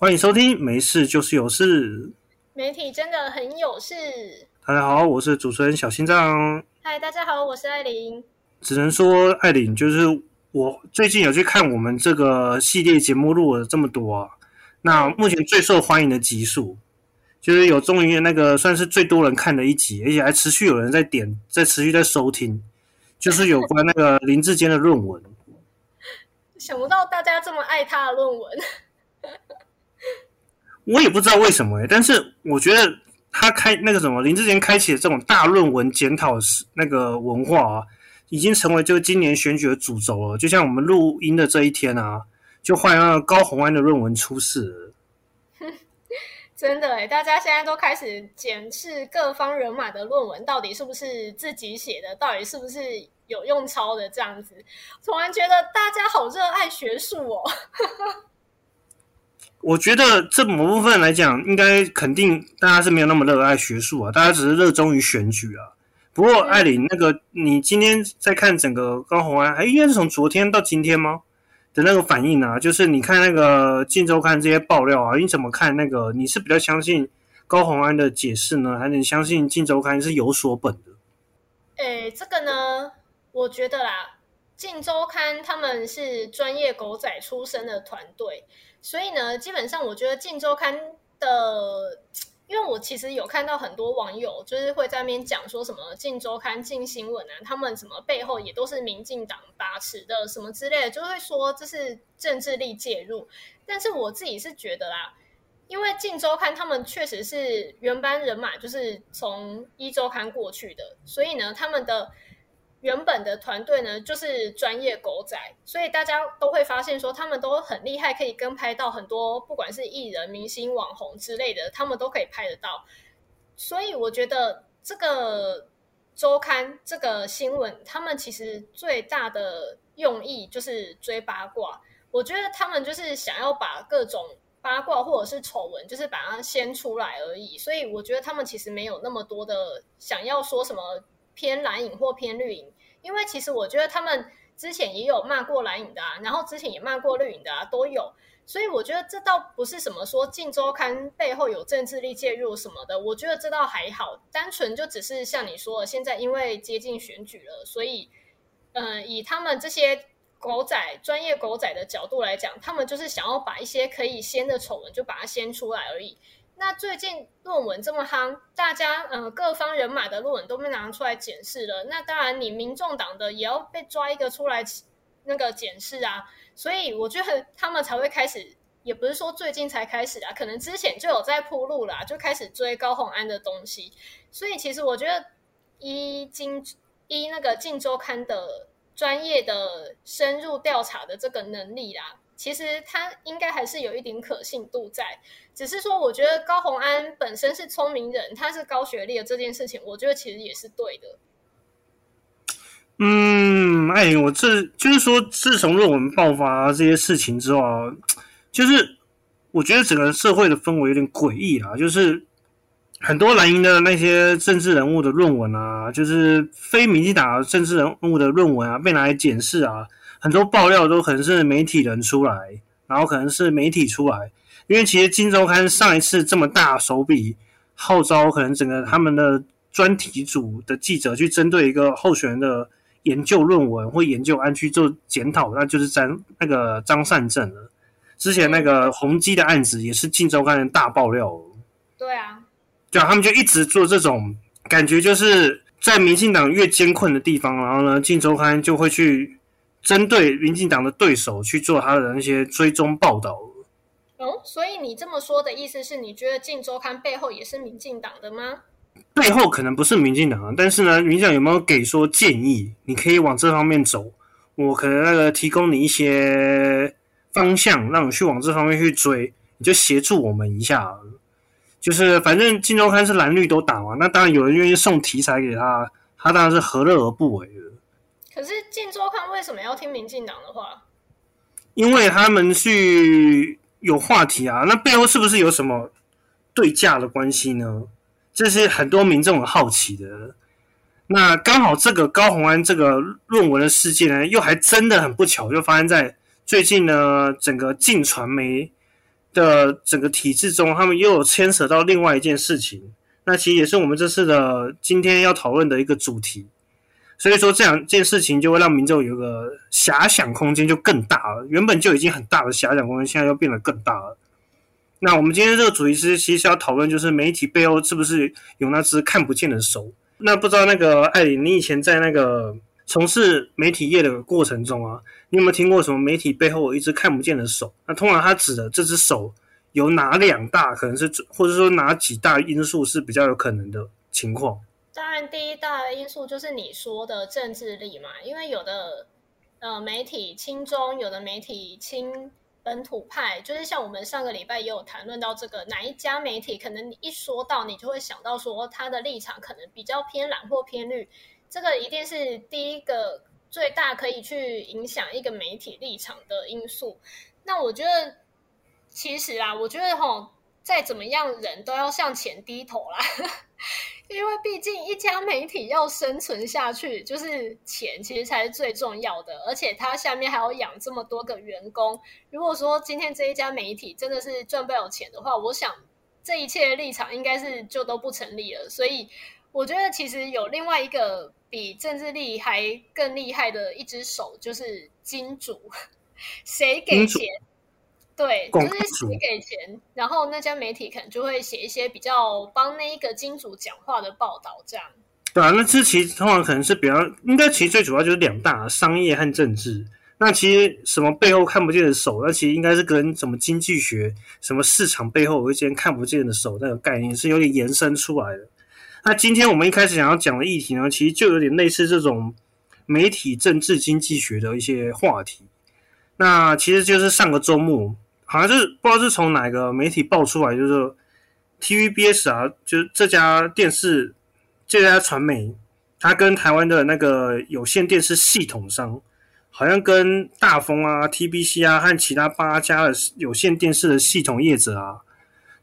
欢迎收听，没事就是有事。媒体真的很有事。大家好，我是主持人小心脏。嗨，大家好，我是艾琳。只能说，艾琳就是我最近有去看我们这个系列节目录了这么多啊，那目前最受欢迎的集数，就是有终于那个算是最多人看的一集，而且还持续有人在点，在持续在收听，就是有关那个林志坚的论文。想不到大家这么爱他的论文。我也不知道为什么哎，但是我觉得他开那个什么林志坚开启的这种大论文检讨那个文化啊，已经成为就今年选举的主轴了。就像我们录音的这一天啊，就换了高红安的论文出事了。真的哎，大家现在都开始检视各方人马的论文到底是不是自己写的，到底是不是有用抄的这样子。突然觉得大家好热爱学术哦。我觉得这某部分来讲，应该肯定大家是没有那么热爱学术啊，大家只是热衷于选举啊。不过艾琳，那个你今天在看整个高红安，还应该是从昨天到今天吗？的那个反应啊，就是你看那个《晋周刊》这些爆料啊，你怎么看？那个你是比较相信高红安的解释呢，还是相信《晋周刊》是有所本的？诶，这个呢，我觉得啦，《晋周刊》他们是专业狗仔出身的团队。所以呢，基本上我觉得《镜周刊》的，因为我其实有看到很多网友就是会在那边讲说什么《镜周刊》《镜新闻》啊，他们什么背后也都是民进党把持的什么之类的，就会说这是政治力介入。但是我自己是觉得啦，因为《镜周刊》他们确实是原班人马，就是从一周刊过去的，所以呢，他们的。原本的团队呢，就是专业狗仔，所以大家都会发现说，他们都很厉害，可以跟拍到很多，不管是艺人、明星、网红之类的，他们都可以拍得到。所以我觉得这个周刊这个新闻，他们其实最大的用意就是追八卦。我觉得他们就是想要把各种八卦或者是丑闻，就是把它掀出来而已。所以我觉得他们其实没有那么多的想要说什么。偏蓝影或偏绿影，因为其实我觉得他们之前也有骂过蓝影的啊，然后之前也骂过绿影的啊，都有。所以我觉得这倒不是什么说《镜周刊》背后有政治力介入什么的，我觉得这倒还好，单纯就只是像你说，的，现在因为接近选举了，所以，嗯，以他们这些狗仔、专业狗仔的角度来讲，他们就是想要把一些可以掀的丑闻就把它掀出来而已。那最近论文这么夯，大家呃各方人马的论文都被拿出来检视了。那当然，你民众党的也要被抓一个出来那个检视啊。所以我觉得他们才会开始，也不是说最近才开始啊，可能之前就有在铺路啦，就开始追高鸿安的东西。所以其实我觉得，一经一那个《镜周刊》的专业的深入调查的这个能力啦。其实他应该还是有一点可信度在，只是说我觉得高红安本身是聪明人，他是高学历的这件事情，我觉得其实也是对的。嗯，哎，我这就是说，自从论文爆发这些事情之后啊，就是我觉得整个社会的氛围有点诡异啊，就是很多蓝营的那些政治人物的论文啊，就是非民进党政治人物的论文啊，被拿来检视啊。很多爆料都可能是媒体人出来，然后可能是媒体出来，因为其实《金周刊》上一次这么大手笔号召，可能整个他们的专题组的记者去针对一个候选人的研究论文或研究案去做检讨，那就是张那个张善政了。之前那个宏基的案子也是《金周刊》的大爆料。对啊，对啊，他们就一直做这种感觉，就是在民进党越艰困的地方，然后呢，《金周刊》就会去。针对民进党的对手去做他的那些追踪报道。哦，所以你这么说的意思是你觉得《镜周刊》背后也是民进党的吗？背后可能不是民进党，但是呢，民进党有没有给说建议？你可以往这方面走，我可能那个提供你一些方向，让你去往这方面去追，你就协助我们一下。就是反正《镜周刊》是蓝绿都打嘛，那当然有人愿意送题材给他，他当然是何乐而不为的。可是《镜周刊》为什么要听民进党的话？因为他们去有话题啊，那背后是不是有什么对价的关系呢？这是很多民众很好奇的。那刚好这个高鸿安这个论文的事件呢，又还真的很不巧，就发生在最近呢，整个镜传媒的整个体制中，他们又有牵扯到另外一件事情，那其实也是我们这次的今天要讨论的一个主题。所以说这两件事情就会让民众有个遐想空间就更大了，原本就已经很大的遐想空间，现在又变得更大了。那我们今天这个主题是其实要讨论，就是媒体背后是不是有那只看不见的手？那不知道那个艾琳，你以前在那个从事媒体业的过程中啊，你有没有听过什么媒体背后有一只看不见的手？那通常它指的这只手有哪两大可能是，或者说哪几大因素是比较有可能的情况？当然，第一大因素就是你说的政治力嘛，因为有的呃媒体亲中，有的媒体亲本土派，就是像我们上个礼拜也有谈论到这个，哪一家媒体可能你一说到，你就会想到说他的立场可能比较偏蓝或偏绿，这个一定是第一个最大可以去影响一个媒体立场的因素。那我觉得其实啊，我觉得吼，再怎么样人都要向前低头啦。因为毕竟一家媒体要生存下去，就是钱其实才是最重要的，而且它下面还要养这么多个员工。如果说今天这一家媒体真的是赚不了钱的话，我想这一切的立场应该是就都不成立了。所以我觉得其实有另外一个比政治力还更厉害的一只手，就是金主，谁给钱？对，就是谁给钱，然后那家媒体可能就会写一些比较帮那一个金主讲话的报道，这样。对啊，那这其实通常可能是比较，应该其实最主要就是两大商业和政治。那其实什么背后看不见的手，那其实应该是跟什么经济学、什么市场背后有一间看不见的手那个概念是有点延伸出来的。那今天我们一开始想要讲的议题呢，其实就有点类似这种媒体政治经济学的一些话题。那其实就是上个周末。好像是不知道是从哪个媒体爆出来，就是 TVBS 啊，就是这家电视这家传媒，它跟台湾的那个有线电视系统商，好像跟大风啊、TBC 啊和其他八家的有线电视的系统业者啊，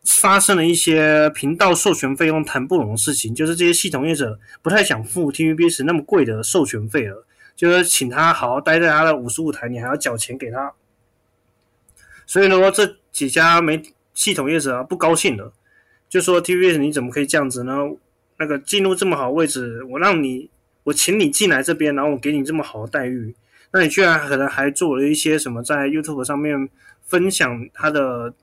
发生了一些频道授权费用谈不拢的事情，就是这些系统业者不太想付 TVBS 那么贵的授权费了，就是请他好好待在他的五十五台，你还要缴钱给他。所以呢，这几家媒系统业者啊不高兴了，就说 TVS 你怎么可以这样子呢？那个进入这么好位置，我让你，我请你进来这边，然后我给你这么好的待遇，那你居然可能还做了一些什么在 YouTube 上面分享他的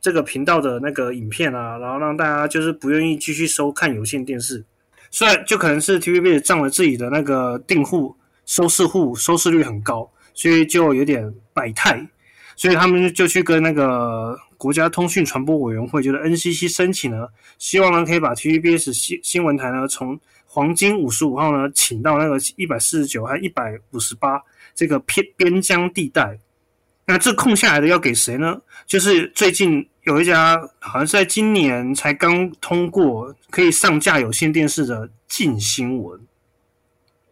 这个频道的那个影片啊，然后让大家就是不愿意继续收看有线电视，虽然就可能是 TVB 占了自己的那个订户收视户收视率很高，所以就有点百态。所以他们就去跟那个国家通讯传播委员会，就是 NCC 申请了，希望呢可以把 TVBS 新新闻台呢从黄金五十五号呢请到那个一百四十九和一百五十八这个偏边疆地带。那这空下来的要给谁呢？就是最近有一家好像是在今年才刚通过可以上架有线电视的晋新闻。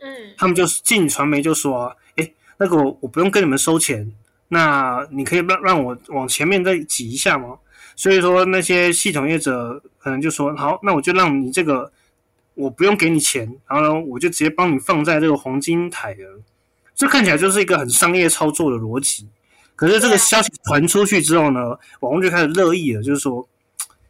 嗯，他们就是晋传媒就说，哎，那个我不用跟你们收钱。那你可以让让我往前面再挤一下吗？所以说那些系统业者可能就说好，那我就让你这个我不用给你钱，然后呢我就直接帮你放在这个黄金台了。这看起来就是一个很商业操作的逻辑。可是这个消息传出去之后呢，网红就开始热议了，就是说，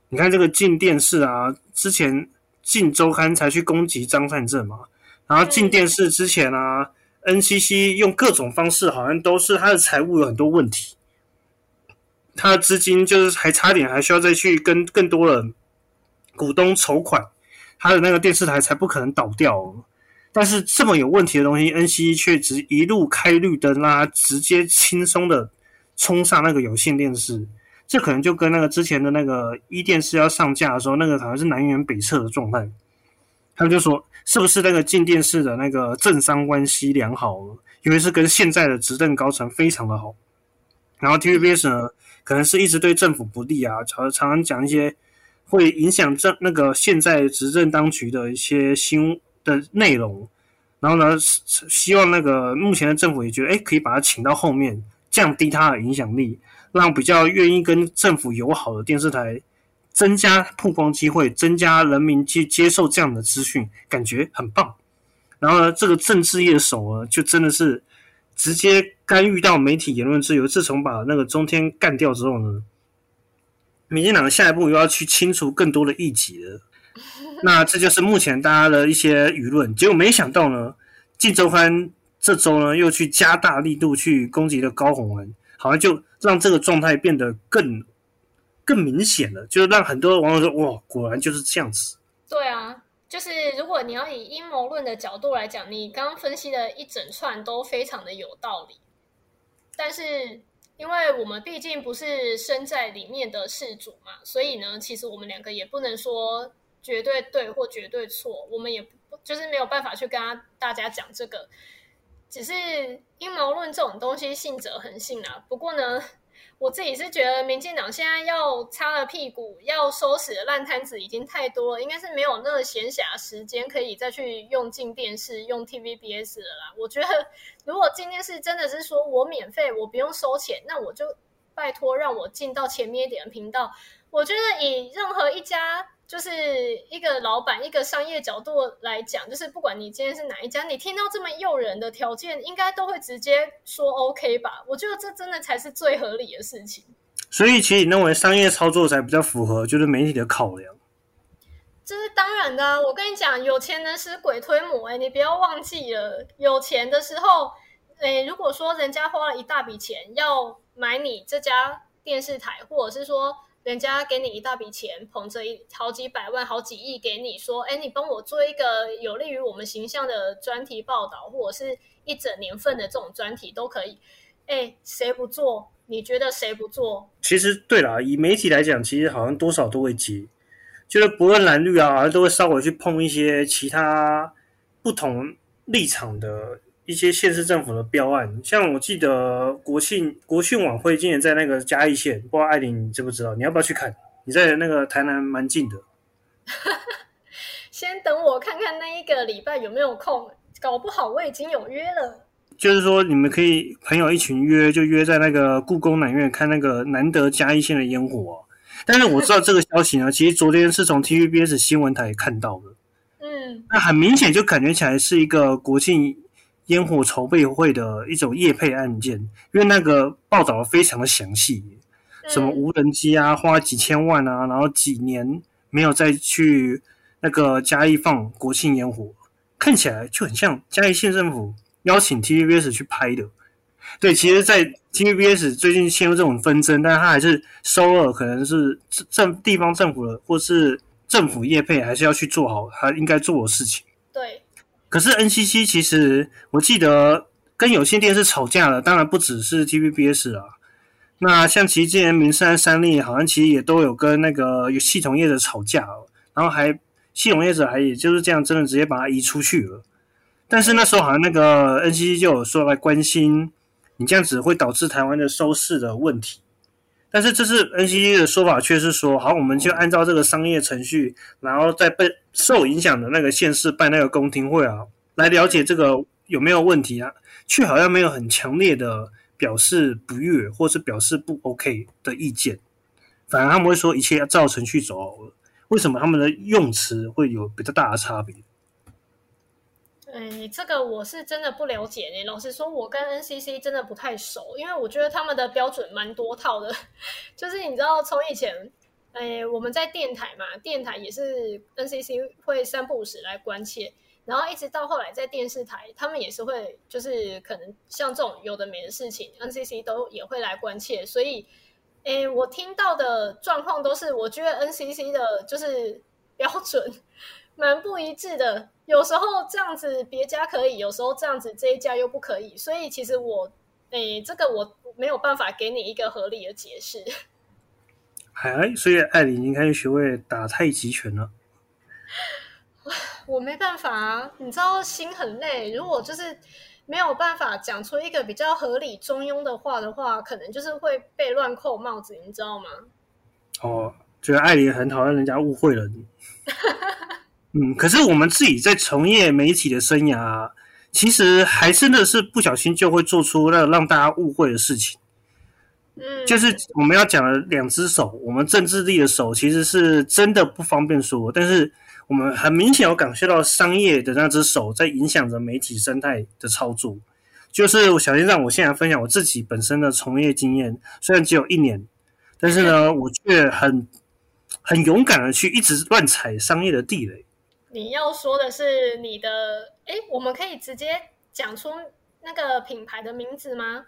你看这个进电视啊，之前进周刊才去攻击张善政嘛，然后进电视之前啊。NCC 用各种方式，好像都是他的财务有很多问题，他的资金就是还差点，还需要再去跟更多的股东筹款，他的那个电视台才不可能倒掉。但是这么有问题的东西，NCC 却只一路开绿灯啦，直接轻松的冲上那个有线电视，这可能就跟那个之前的那个一电视要上架的时候，那个好像是南辕北辙的状态。他们就说。是不是那个进电视的那个政商关系良好？因为是跟现在的执政高层非常的好。然后 TVBS 呢，可能是一直对政府不利啊，常常常讲一些会影响政那个现在执政当局的一些新的内容。然后呢，希望那个目前的政府也觉得，哎，可以把他请到后面，降低他的影响力，让比较愿意跟政府友好的电视台。增加曝光机会，增加人民去接受这样的资讯，感觉很棒。然后呢，这个政治业手呢，就真的是直接干预到媒体言论自由。自从把那个中天干掉之后呢，民进党的下一步又要去清除更多的异己了。那这就是目前大家的一些舆论。结果没想到呢，晋周刊这周呢又去加大力度去攻击了高鸿安，好像就让这个状态变得更更明显了，就是让很多网友说：“哇，果然就是这样子。”对啊。就是如果你要以阴谋论的角度来讲，你刚刚分析的一整串都非常的有道理。但是，因为我们毕竟不是身在里面的事主嘛，所以呢，其实我们两个也不能说绝对对或绝对错，我们也就是没有办法去跟大家讲这个。只是阴谋论这种东西，信者恒信啊。不过呢。我自己是觉得，民进党现在要擦了屁股，要收拾的烂摊子已经太多了，应该是没有那个闲暇时间可以再去用进电视、用 TVBS 了啦。我觉得，如果进电视真的是说我免费，我不用收钱，那我就拜托让我进到前面一点的频道。我觉得以任何一家。就是一个老板，一个商业角度来讲，就是不管你今天是哪一家，你听到这么诱人的条件，应该都会直接说 OK 吧？我觉得这真的才是最合理的事情。所以，其实你认为商业操作才比较符合就是媒体的考量？这是当然的。我跟你讲，有钱能使鬼推磨，哎，你不要忘记了，有钱的时候，哎，如果说人家花了一大笔钱要买你这家电视台，或者是说。人家给你一大笔钱，捧着一好几百万、好几亿给你，说：“哎，你帮我做一个有利于我们形象的专题报道，或者是一整年份的这种专题都可以。”哎，谁不做？你觉得谁不做？其实对啦，以媒体来讲，其实好像多少都会接，就是不论蓝绿啊，好像都会稍微去碰一些其他不同立场的。一些县市政府的标案，像我记得国庆国庆晚会今年在那个嘉义县，不知道艾琳你知不知道？你要不要去看？你在那个台南蛮近的。先等我看看那一个礼拜有没有空，搞不好我已经有约了。就是说你们可以朋友一群约，就约在那个故宫南院看那个难得嘉义县的烟火。但是我知道这个消息呢，其实昨天是从 TVBS 新闻台看到的。嗯，那很明显就感觉起来是一个国庆。烟火筹备会的一种业配案件，因为那个报道非常的详细，什么无人机啊，花几千万啊，然后几年没有再去那个嘉义放国庆烟火，看起来就很像嘉义县政府邀请 TVBS 去拍的。对，其实，在 TVBS 最近陷入这种纷争，但是他还是收了，可能是政地方政府的或是政府业配，还是要去做好他应该做的事情。可是 NCC 其实我记得跟有线电视吵架了，当然不只是 TVBS 啊。那像其实之前民生三立好像其实也都有跟那个系统业者吵架，然后还系统业者还也就是这样真的直接把它移出去了。但是那时候好像那个 NCC 就有说来关心你这样子会导致台湾的收视的问题。但是这次 NCC 的说法却是说，好，我们就按照这个商业程序，然后在被受影响的那个县市办那个公听会啊，来了解这个有没有问题啊，却好像没有很强烈的表示不悦或是表示不 OK 的意见，反而他们会说一切要照程序走。为什么他们的用词会有比较大的差别？哎，这个我是真的不了解呢。老实说，我跟 NCC 真的不太熟，因为我觉得他们的标准蛮多套的。就是你知道，从以前，哎，我们在电台嘛，电台也是 NCC 会三不五时来关切，然后一直到后来在电视台，他们也是会，就是可能像这种有的没的事情，NCC 都也会来关切。所以，哎，我听到的状况都是，我觉得 NCC 的就是标准蛮不一致的。有时候这样子别家可以，有时候这样子这一家又不可以，所以其实我，诶，这个我没有办法给你一个合理的解释。哎，所以艾琳已经开始学会打太极拳了。我没办法啊，你知道心很累。如果就是没有办法讲出一个比较合理中庸的话的话，可能就是会被乱扣帽子，你知道吗？哦，觉得艾琳很讨厌人家误会了你。嗯，可是我们自己在从业媒体的生涯，其实还真的是不小心就会做出让让大家误会的事情。嗯，就是我们要讲的两只手，我们政治力的手，其实是真的不方便说，但是我们很明显有感受到商业的那只手在影响着媒体生态的操作。就是我小心让我现在分享我自己本身的从业经验，虽然只有一年，但是呢，我却很很勇敢的去一直乱踩商业的地雷。你要说的是你的，哎，我们可以直接讲出那个品牌的名字吗？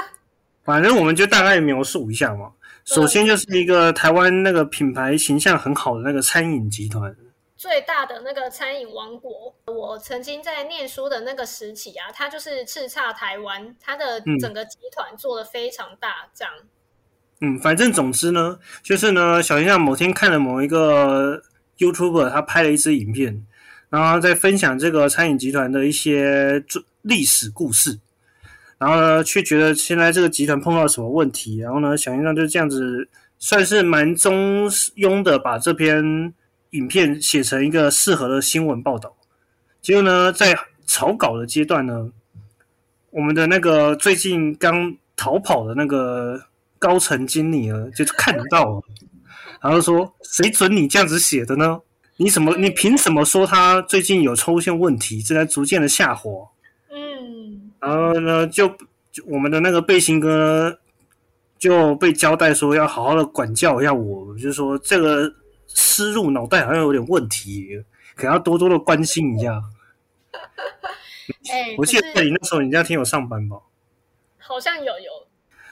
反正我们就大概描述一下嘛。首先就是一个台湾那个品牌形象很好的那个餐饮集团，最大的那个餐饮王国。我曾经在念书的那个时期啊，它就是叱咤台湾，它的整个集团做的非常大，这样。嗯，反正总之呢，就是呢，小天象某天看了某一个。YouTuber 他拍了一支影片，然后在分享这个餐饮集团的一些历史故事，然后呢，却觉得现在这个集团碰到什么问题，然后呢，小先生就这样子算是蛮中庸的，把这篇影片写成一个适合的新闻报道。结果呢，在草稿的阶段呢，我们的那个最近刚逃跑的那个高层经理呢，就看到了。然后说：“谁准你这样子写的呢？你怎么？你凭什么说他最近有出现问题，正在逐渐的下滑？”嗯，然后呢，就我们的那个背心哥就被交代说要好好的管教一下我，就是说这个思路脑袋好像有点问题，可能要多多的关心一下。哎，我记得你那时候你家天有上班吧？好像有有。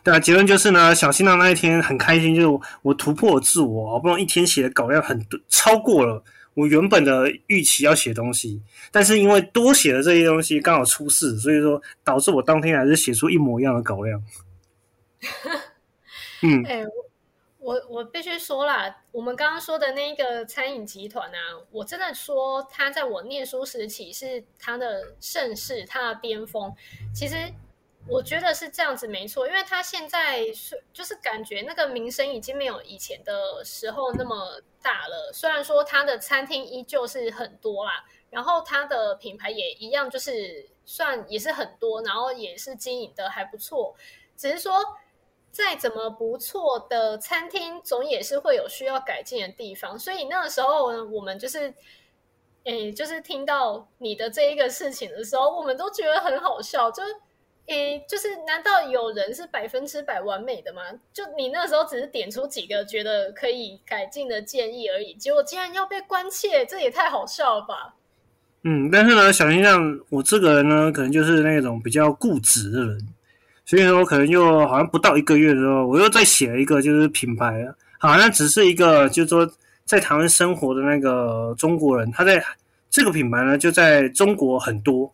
对啊，结论就是呢，小新郎那一天很开心，就是我突破自我，好不容易一天写的稿量很多，超过了我原本的预期要写东西，但是因为多写的这些东西刚好出事，所以说导致我当天还是写出一模一样的稿量。嗯，哎，我我必须说啦，我们刚刚说的那个餐饮集团啊，我真的说他在我念书时期是他的盛世，他的巅峰，其实。我觉得是这样子没错，因为他现在是就是感觉那个名声已经没有以前的时候那么大了。虽然说他的餐厅依旧是很多啦，然后他的品牌也一样，就是算也是很多，然后也是经营的还不错。只是说再怎么不错的餐厅，总也是会有需要改进的地方。所以那个时候呢，我们就是，诶，就是听到你的这一个事情的时候，我们都觉得很好笑，就。诶，就是难道有人是百分之百完美的吗？就你那时候只是点出几个觉得可以改进的建议而已，结果竟然要被关切，这也太好笑了吧？嗯，但是呢，小天像我这个人呢，可能就是那种比较固执的人，所以说可能就好像不到一个月的时候，我又再写了一个就是品牌，好像只是一个就是说在台湾生活的那个中国人，他在这个品牌呢就在中国很多。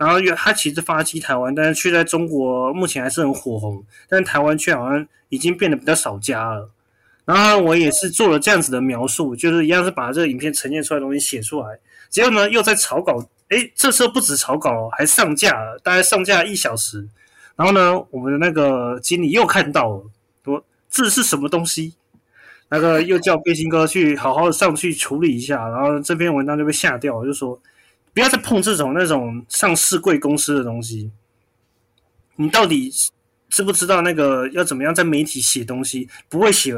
然后，他其实发迹台湾，但是却在中国目前还是很火红，但台湾却好像已经变得比较少加了。然后我也是做了这样子的描述，就是一样是把这个影片呈现出来的东西写出来。结果呢，又在草稿，诶，这次不止草稿，还上架了，大概上架一小时。然后呢，我们的那个经理又看到了，说这是什么东西？那个又叫背心哥去好好的上去处理一下。然后这篇文章就被下掉了，就说。不要再碰这种那种上市贵公司的东西。你到底知不知道那个要怎么样在媒体写东西？不会写，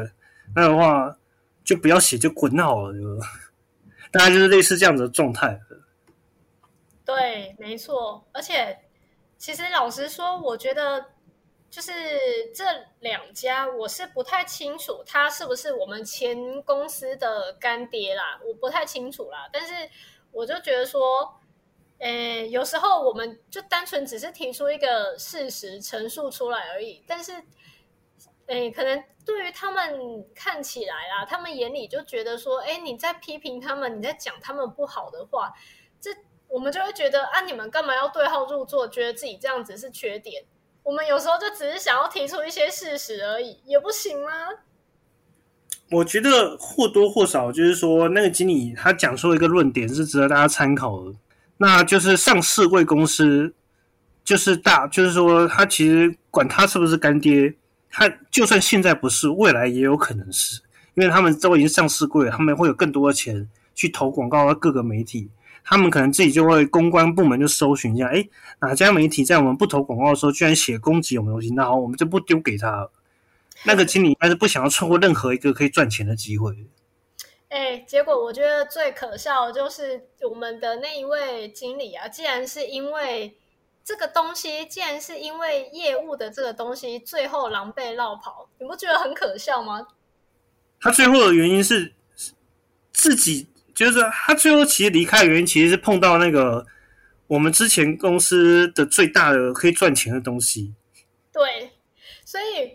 那的话就不要写，就滚好了，就大概就是类似这样子的状态。对，没错。而且，其实老实说，我觉得就是这两家，我是不太清楚他是不是我们前公司的干爹啦，我不太清楚啦。但是。我就觉得说，诶，有时候我们就单纯只是提出一个事实陈述出来而已，但是，诶，可能对于他们看起来啊，他们眼里就觉得说，诶，你在批评他们，你在讲他们不好的话，这我们就会觉得啊，你们干嘛要对号入座，觉得自己这样子是缺点？我们有时候就只是想要提出一些事实而已，也不行吗？我觉得或多或少就是说，那个经理他讲出了一个论点是值得大家参考的，那就是上市贵公司就是大，就是说他其实管他是不是干爹，他就算现在不是，未来也有可能是，因为他们都已经上市贵了，他们会有更多的钱去投广告到各个媒体，他们可能自己就会公关部门就搜寻一下，哎，哪家媒体在我们不投广告的时候居然写攻击我们东西，那好，我们就不丢给他。那个经理应该是不想要错过任何一个可以赚钱的机会。哎，结果我觉得最可笑的就是我们的那一位经理啊，既然是因为这个东西既然是因为业务的这个东西最后狼狈落跑，你不觉得很可笑吗？他最后的原因是自己，就是他最后其实离开的原因，其实是碰到那个我们之前公司的最大的可以赚钱的东西。对，所以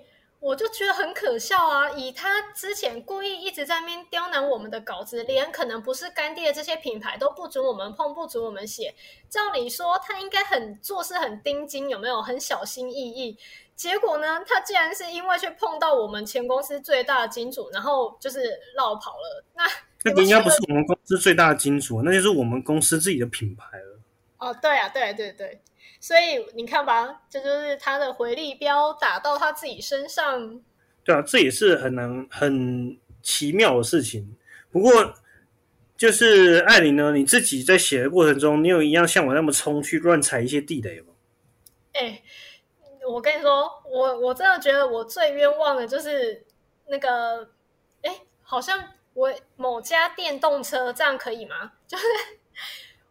我就觉得很可笑啊！以他之前故意一直在那边刁难我们的稿子，连可能不是干爹的这些品牌都不准我们碰，不准我们写。照理说他应该很做事很盯紧，有没有很小心翼翼？结果呢，他竟然是因为去碰到我们前公司最大的金主，然后就是绕跑了。那那个应该不是我们公司最大的金主，那就是我们公司自己的品牌了。哦，对啊，对对对。所以你看吧，这就是他的回力标打到他自己身上。对啊，这也是很难、很奇妙的事情。不过，就是艾琳呢，你自己在写的过程中，你有一样像我那么冲去乱踩一些地雷吗？哎，我跟你说，我我真的觉得我最冤枉的就是那个，哎，好像我某家电动车这样可以吗？就是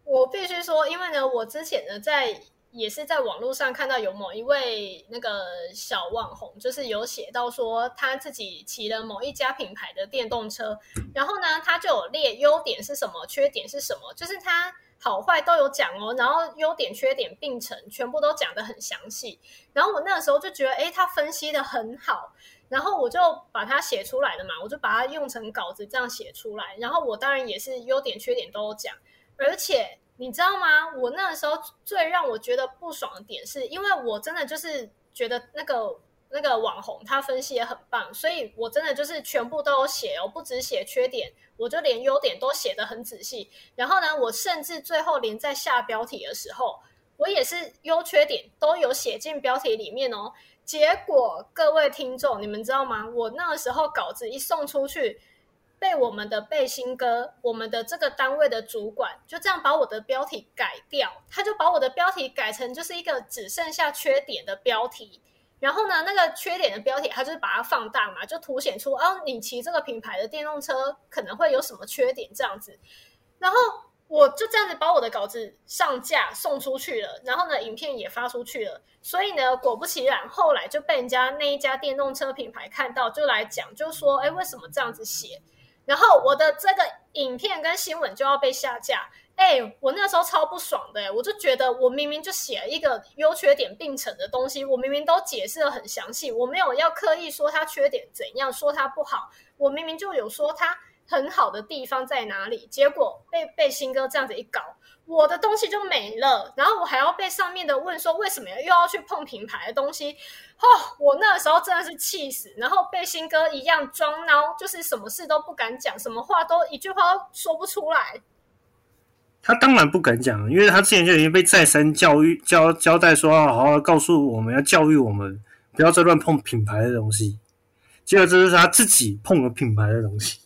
我必须说，因为呢，我之前呢在。也是在网络上看到有某一位那个小网红，就是有写到说他自己骑了某一家品牌的电动车，然后呢，他就有列优点是什么，缺点是什么，就是他好坏都有讲哦，然后优点缺点并成，全部都讲的很详细。然后我那个时候就觉得，哎，他分析的很好，然后我就把它写出来的嘛，我就把它用成稿子这样写出来。然后我当然也是优点缺点都有讲，而且。你知道吗？我那个时候最让我觉得不爽的点，是因为我真的就是觉得那个那个网红他分析也很棒，所以我真的就是全部都有写哦，不止写缺点，我就连优点都写的很仔细。然后呢，我甚至最后连在下标题的时候，我也是优缺点都有写进标题里面哦。结果各位听众，你们知道吗？我那个时候稿子一送出去。被我们的背心哥，我们的这个单位的主管就这样把我的标题改掉，他就把我的标题改成就是一个只剩下缺点的标题。然后呢，那个缺点的标题，他就是把它放大嘛，就凸显出哦，你骑这个品牌的电动车可能会有什么缺点这样子。然后我就这样子把我的稿子上架送出去了，然后呢，影片也发出去了。所以呢，果不其然，后来就被人家那一家电动车品牌看到，就来讲，就说，哎，为什么这样子写？然后我的这个影片跟新闻就要被下架，哎，我那时候超不爽的，我就觉得我明明就写了一个优缺点并存的东西，我明明都解释的很详细，我没有要刻意说它缺点怎样，说它不好，我明明就有说它很好的地方在哪里，结果被被新哥这样子一搞。我的东西就没了，然后我还要被上面的问说为什么又要去碰品牌的东西？哦，我那个时候真的是气死，然后被新哥一样装孬，就是什么事都不敢讲，什么话都一句话都说不出来。他当然不敢讲，因为他之前就已经被再三教育交交代说好好告诉我们要教育我们不要再乱碰品牌的东西，结果这是他自己碰了品牌的东西。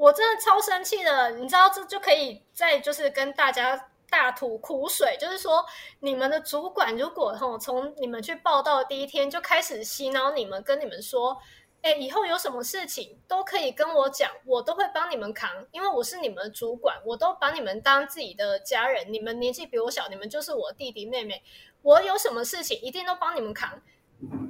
我真的超生气的，你知道这就可以再就是跟大家大吐苦水，就是说你们的主管如果哈从你们去报道第一天就开始洗脑你们，跟你们说，哎，以后有什么事情都可以跟我讲，我都会帮你们扛，因为我是你们主管，我都把你们当自己的家人，你们年纪比我小，你们就是我弟弟妹妹，我有什么事情一定都帮你们扛。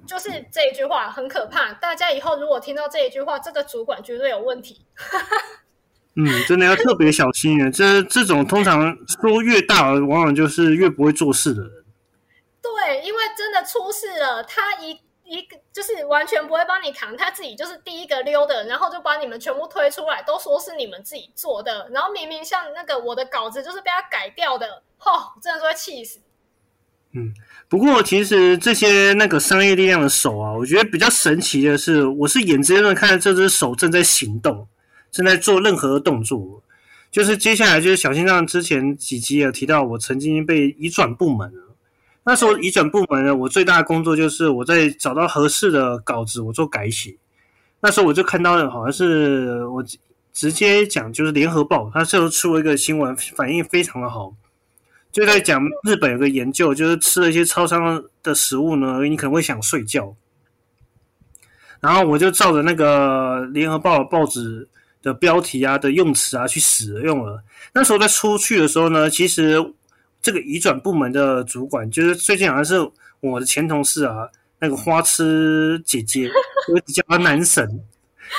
就是这一句话很可怕，大家以后如果听到这一句话，这个主管绝对有问题。嗯，真的要特别小心啊！这这种通常说越大，往往就是越不会做事的人。对，因为真的出事了，他一一个就是完全不会帮你扛，他自己就是第一个溜的，然后就把你们全部推出来，都说是你们自己做的，然后明明像那个我的稿子就是被他改掉的，吼，真的是会气死。嗯。不过，其实这些那个商业力量的手啊，我觉得比较神奇的是，我是眼睁睁看着这只手正在行动，正在做任何的动作。就是接下来就是小心脏之前几集有提到，我曾经被移转部门。那时候移转部门呢，我最大的工作就是我在找到合适的稿子，我做改写。那时候我就看到了，好像是我直接讲，就是联合报，它最后出了一个新闻，反应非常的好。就在讲日本有个研究，就是吃了一些超商的食物呢，你可能会想睡觉。然后我就照着那个联合报报纸的标题啊的用词啊去使用了。那时候在出去的时候呢，其实这个移转部门的主管，就是最近好像是我的前同事啊，那个花痴姐姐，我叫他男神，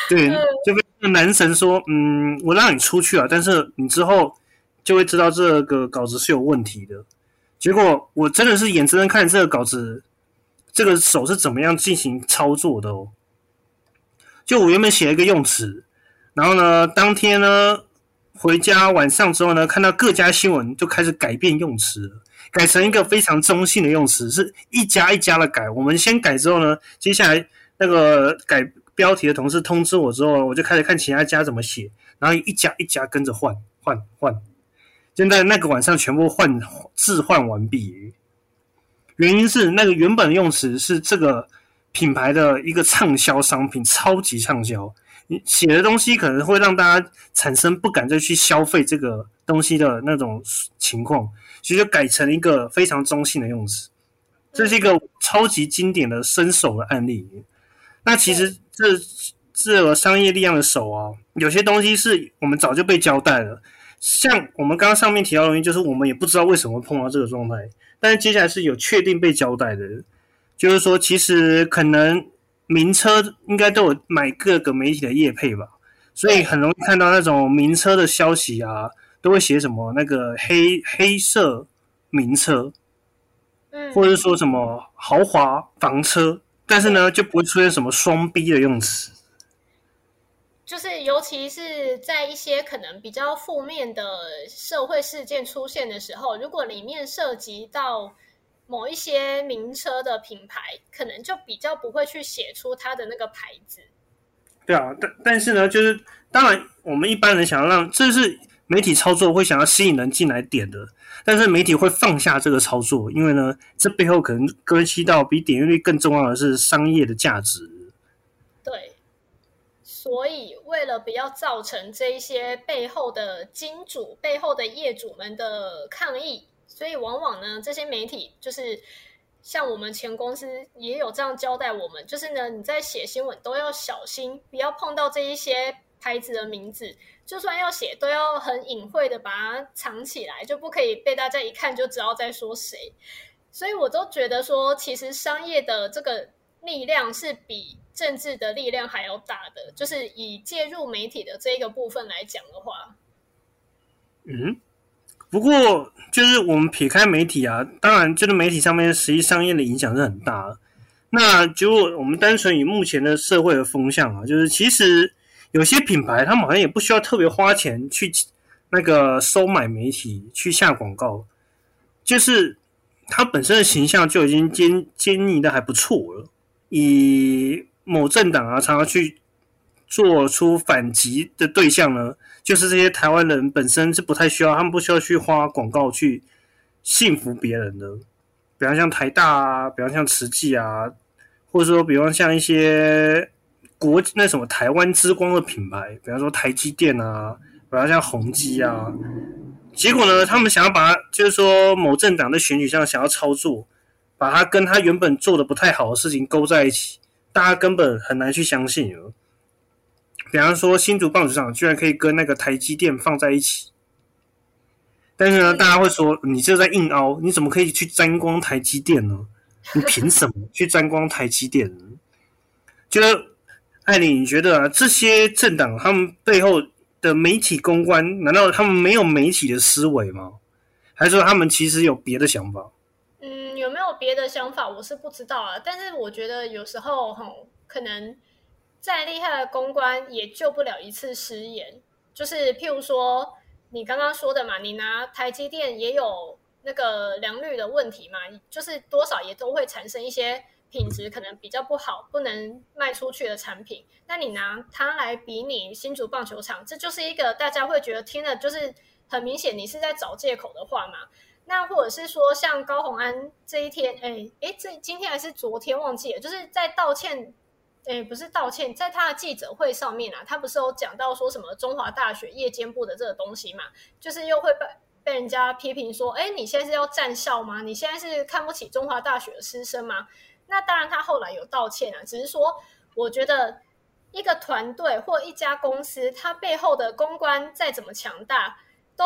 对，就被男神说，嗯，我让你出去啊，但是你之后就会知道这个稿子是有问题的。结果我真的是眼睁睁看这个稿子，这个手是怎么样进行操作的哦。就我原本写了一个用词，然后呢，当天呢回家晚上之后呢，看到各家新闻就开始改变用词，改成一个非常中性的用词，是一家一家的改。我们先改之后呢，接下来那个改标题的同事通知我之后，我就开始看其他家怎么写，然后一家一家跟着换换换。现在那个晚上全部换置换完毕，原因是那个原本用词是这个品牌的一个畅销商品，超级畅销。你写的东西可能会让大家产生不敢再去消费这个东西的那种情况，所以就改成一个非常中性的用词。这是一个超级经典的伸手的案例。那其实这这个商业力量的手啊，有些东西是我们早就被交代了。像我们刚刚上面提到的东西，就是我们也不知道为什么会碰到这个状态，但是接下来是有确定被交代的，就是说其实可能名车应该都有买各个媒体的业配吧，所以很容易看到那种名车的消息啊，都会写什么那个黑黑色名车，嗯，或者是说什么豪华房车，但是呢就不会出现什么双逼的用词。就是，尤其是在一些可能比较负面的社会事件出现的时候，如果里面涉及到某一些名车的品牌，可能就比较不会去写出它的那个牌子。对啊，但但是呢，就是当然，我们一般人想要让这是媒体操作会想要吸引人进来点的，但是媒体会放下这个操作，因为呢，这背后可能关系到比点阅率更重要的是商业的价值。对。所以，为了不要造成这一些背后的金主、背后的业主们的抗议，所以往往呢，这些媒体就是像我们前公司也有这样交代我们，就是呢，你在写新闻都要小心，不要碰到这一些牌子的名字，就算要写，都要很隐晦的把它藏起来，就不可以被大家一看就知道在说谁。所以，我都觉得说，其实商业的这个力量是比。政治的力量还要大的，就是以介入媒体的这一个部分来讲的话，嗯，不过就是我们撇开媒体啊，当然就是媒体上面实际商业的影响是很大。那就我们单纯以目前的社会的风向啊，就是其实有些品牌他们好像也不需要特别花钱去那个收买媒体去下广告，就是它本身的形象就已经坚坚毅的还不错了，以。某政党啊，常常去做出反击的对象呢，就是这些台湾人本身是不太需要，他们不需要去花广告去信服别人的。比方像台大啊，比方像慈济啊，或者说比方像一些国那什么台湾之光的品牌，比方说台积电啊，比方像宏基啊。结果呢，他们想要把就是说某政党在选举上想要操作，把它跟他原本做的不太好的事情勾在一起。大家根本很难去相信哦。比方说，新竹棒球场居然可以跟那个台积电放在一起，但是呢，大家会说你这在硬凹，你怎么可以去沾光台积电呢？你凭什么去沾光台积电？就艾琳，你觉得这些政党他们背后的媒体公关，难道他们没有媒体的思维吗？还是说他们其实有别的想法？嗯有没有别的想法？我是不知道啊。但是我觉得有时候，吼，可能再厉害的公关也救不了一次失言。就是譬如说，你刚刚说的嘛，你拿台积电也有那个良率的问题嘛，就是多少也都会产生一些品质可能比较不好、不能卖出去的产品。那你拿它来比拟新竹棒球场，这就是一个大家会觉得听了就是很明显，你是在找借口的话嘛。那或者是说，像高宏安这一天，哎哎，这今天还是昨天忘记了，就是在道歉，哎，不是道歉，在他的记者会上面啊，他不是有讲到说什么中华大学夜间部的这个东西嘛，就是又会被被人家批评说，哎，你现在是要站校吗？你现在是看不起中华大学的师生吗？那当然，他后来有道歉啊，只是说，我觉得一个团队或一家公司，它背后的公关再怎么强大，都。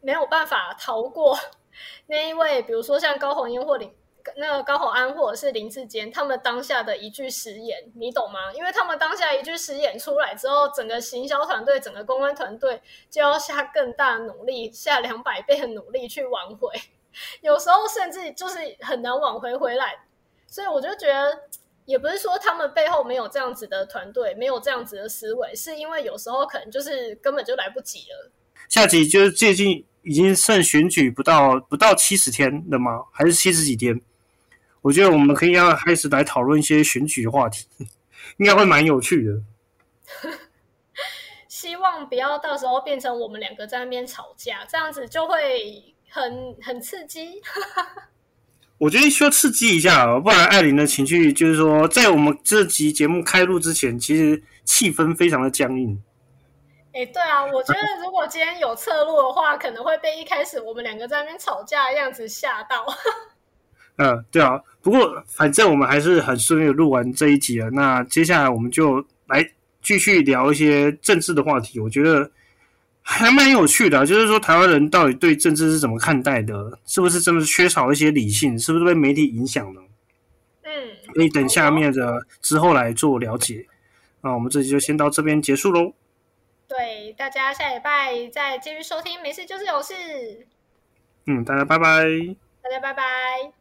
没有办法逃过 那一位，比如说像高红英或林那个高红安或者是林志坚，他们当下的一句实言，你懂吗？因为他们当下一句实言出来之后，整个行销团队、整个公关团队就要下更大努力，下两百倍的努力去挽回，有时候甚至就是很难挽回回来。所以我就觉得，也不是说他们背后没有这样子的团队，没有这样子的思维，是因为有时候可能就是根本就来不及了。下集就是最近已经剩选举不到不到七十天了吗？还是七十几天？我觉得我们可以要开始来讨论一些选举的话题，应该会蛮有趣的。希望不要到时候变成我们两个在那边吵架，这样子就会很很刺激。我觉得需要刺激一下，不然艾琳的情绪就是说，在我们这集节目开录之前，其实气氛非常的僵硬。哎，对啊，我觉得如果今天有侧录的话，可能会被一开始我们两个在那边吵架的样子吓到。嗯，对啊，不过反正我们还是很顺利的录完这一集了。那接下来我们就来继续聊一些政治的话题。我觉得。还蛮有趣的，就是说台湾人到底对政治是怎么看待的？是不是真的缺少一些理性？是不是被媒体影响了？嗯，可以等下面的之后来做了解。那我们这集就先到这边结束喽。对，大家下礼拜再继续收听，没事就是有事。嗯，大家拜拜。大家拜拜。